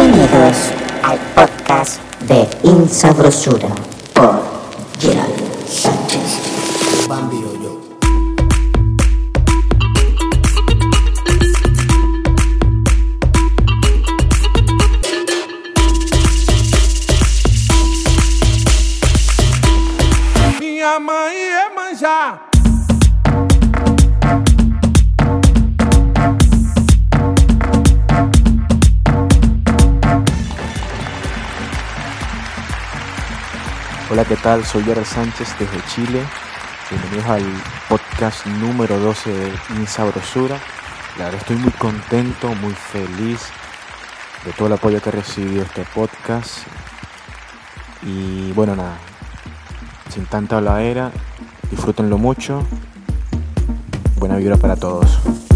Bienvenidos al podcast de Insabrosura por Gerald ¿qué tal? Soy Jared Sánchez desde Chile. Bienvenidos al podcast número 12 de Insabrosura. La verdad estoy muy contento, muy feliz de todo el apoyo que ha recibido este podcast. Y bueno, nada, sin tanta habladera, disfrútenlo mucho. Buena vibra para todos.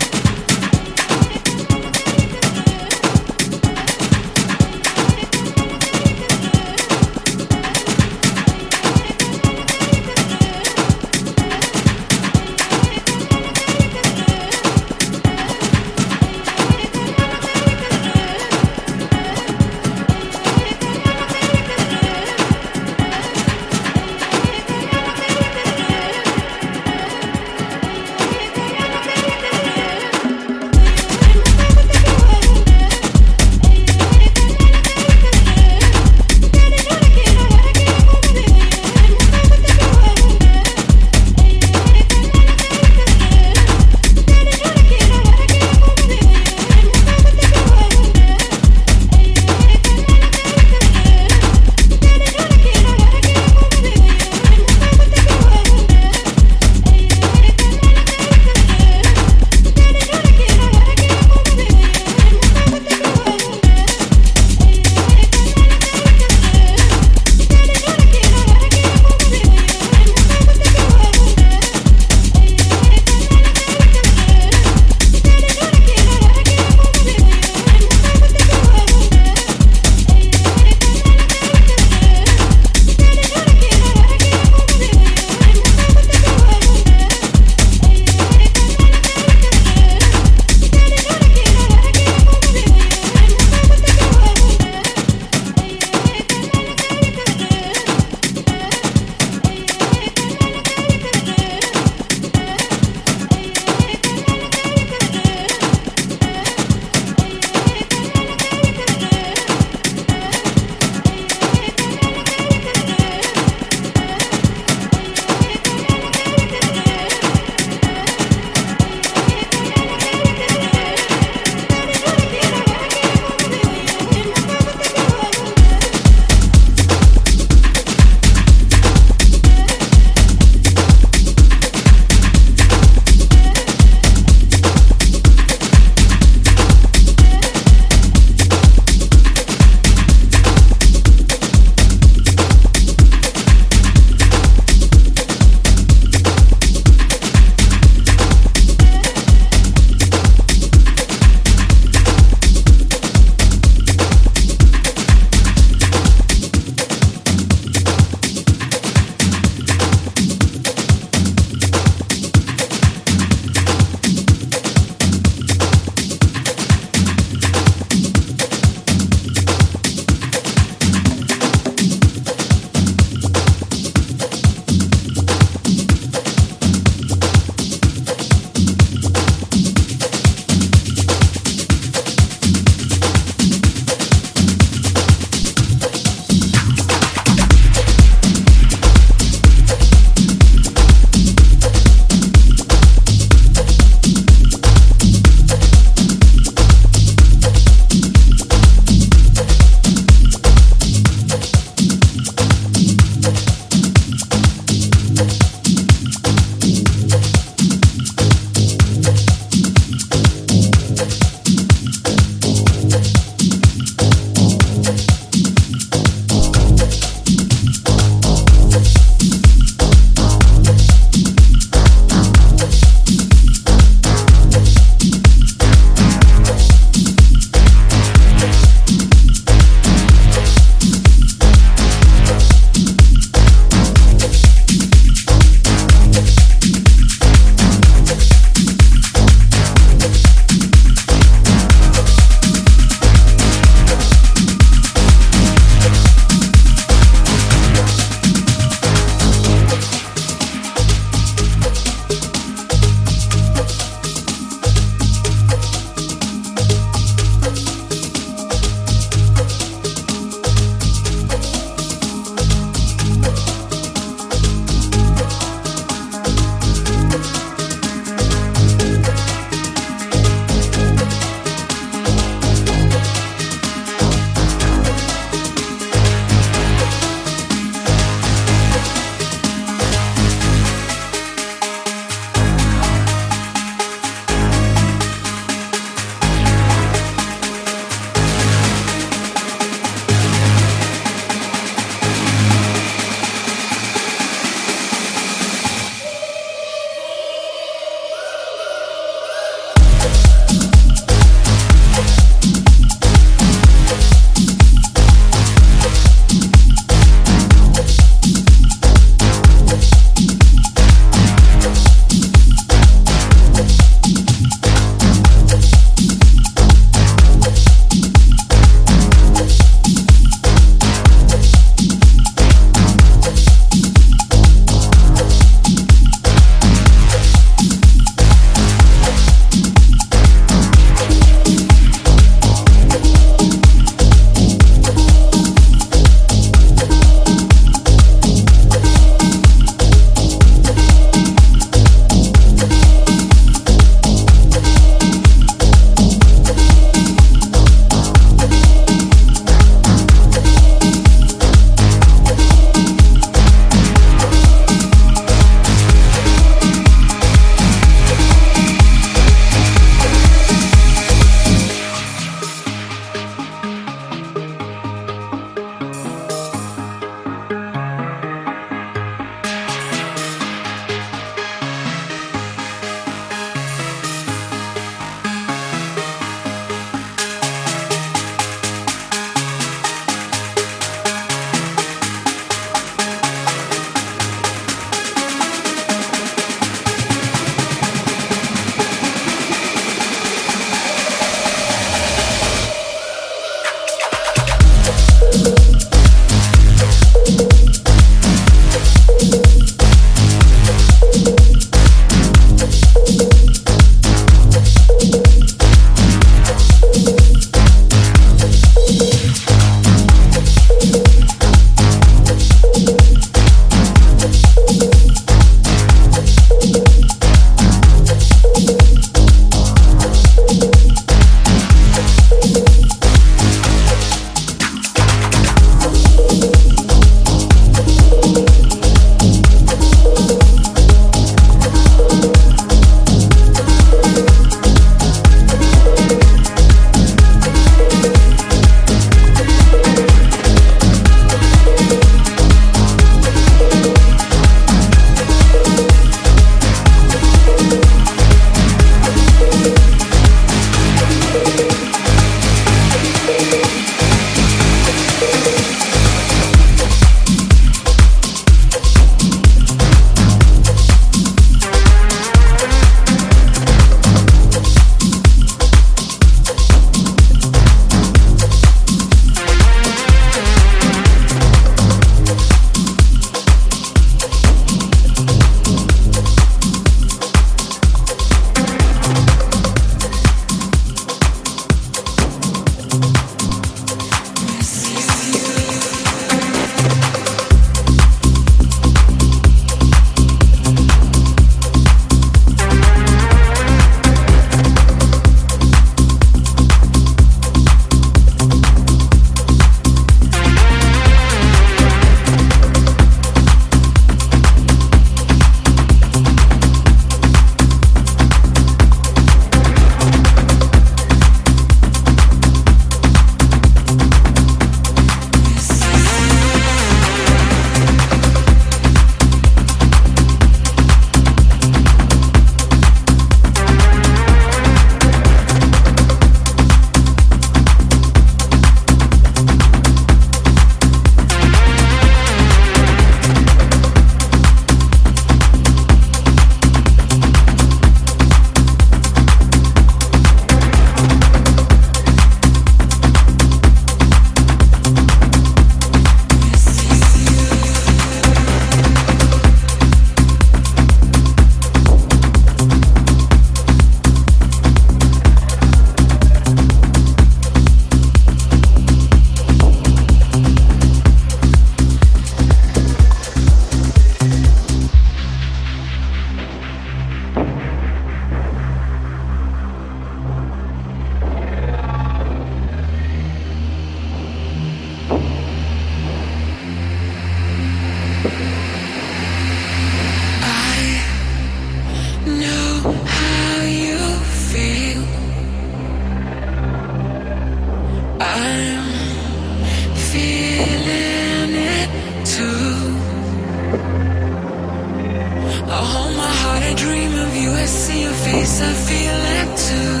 I feel it too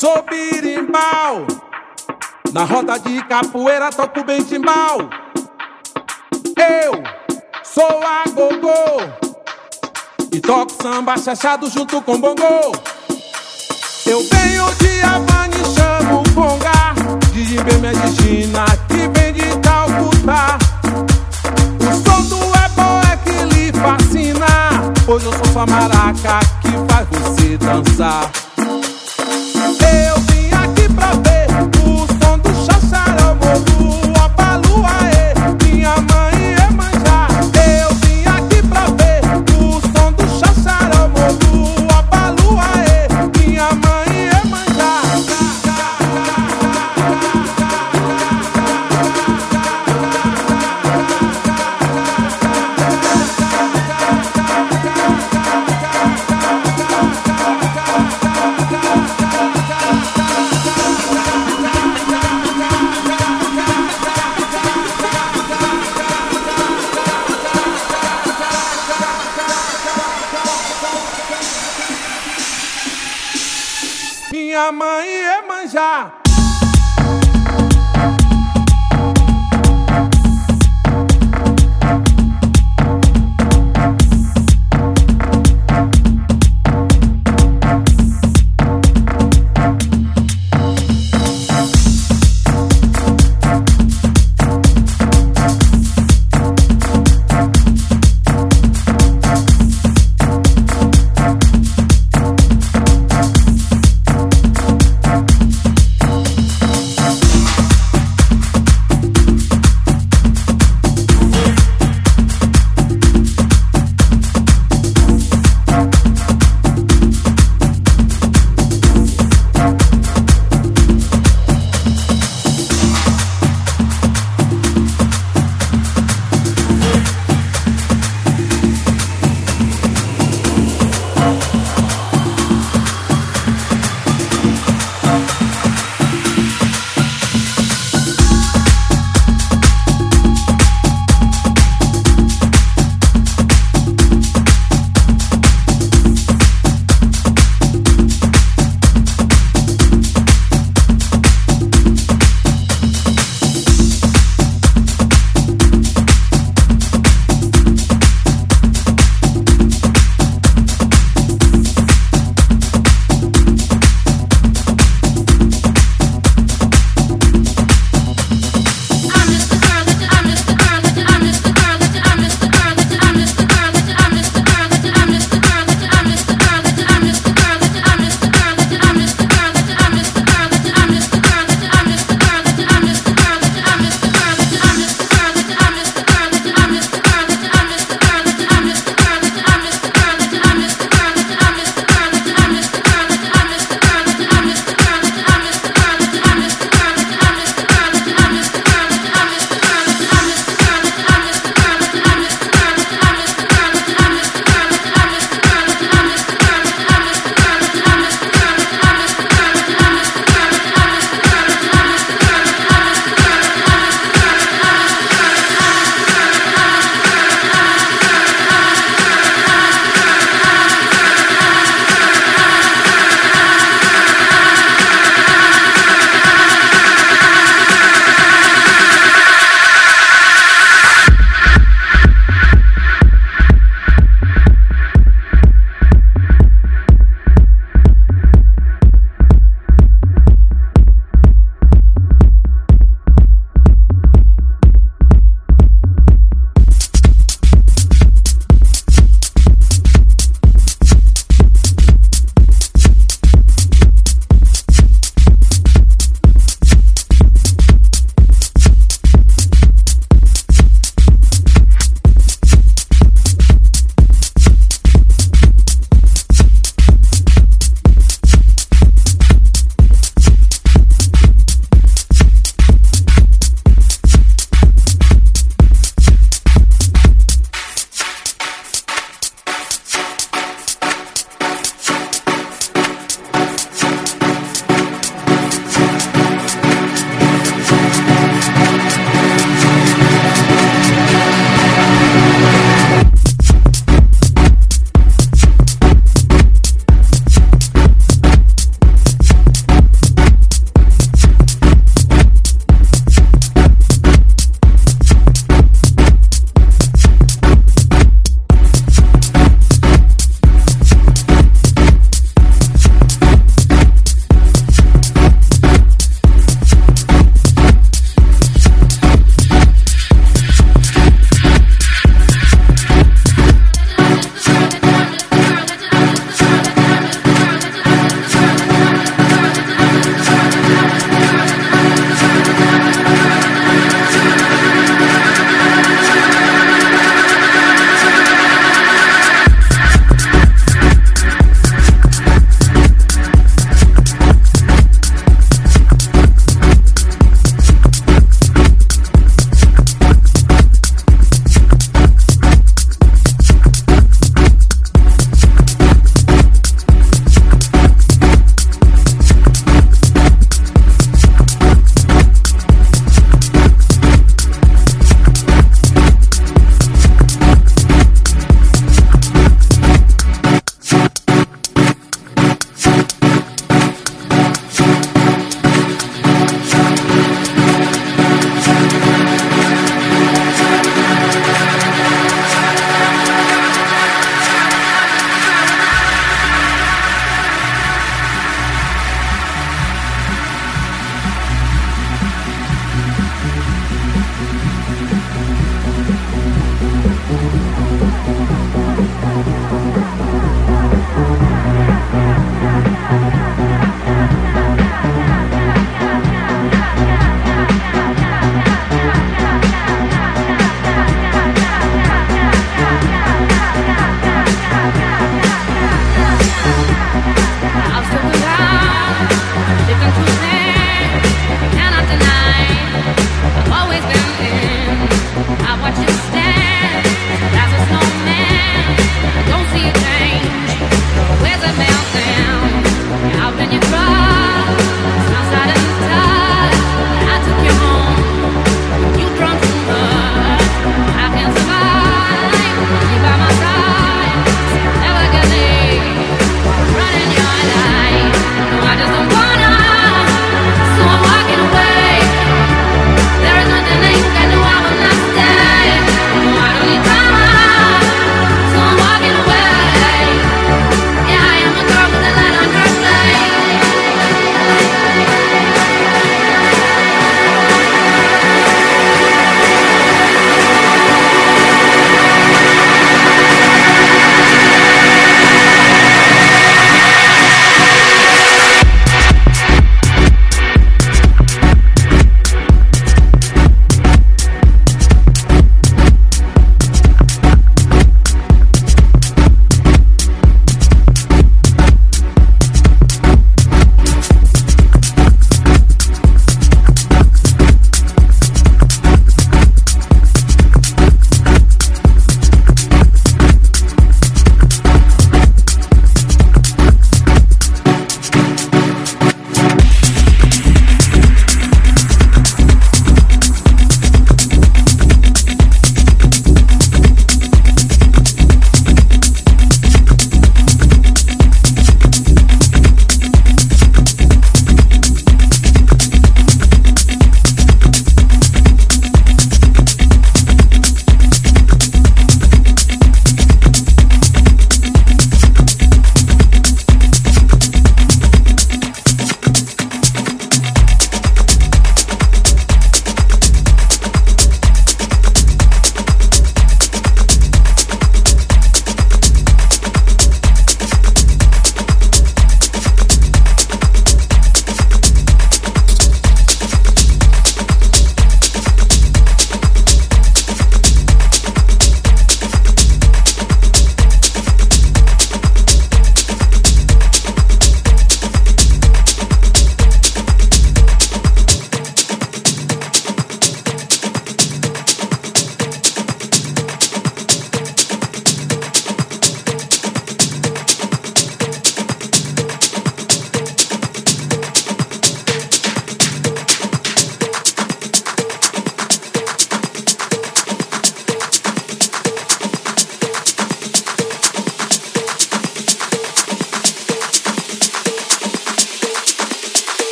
sou birimbau. Na roda de capoeira toco bem timbal. Eu sou a gogô. E toco samba chachado junto com bongô. Eu venho de Havana e chamo Ponga. De Jimbê, Medicina, que vem de Calcutá. O som do ebó é que lhe fascina. Pois eu sou sua maraca que faz você dançar.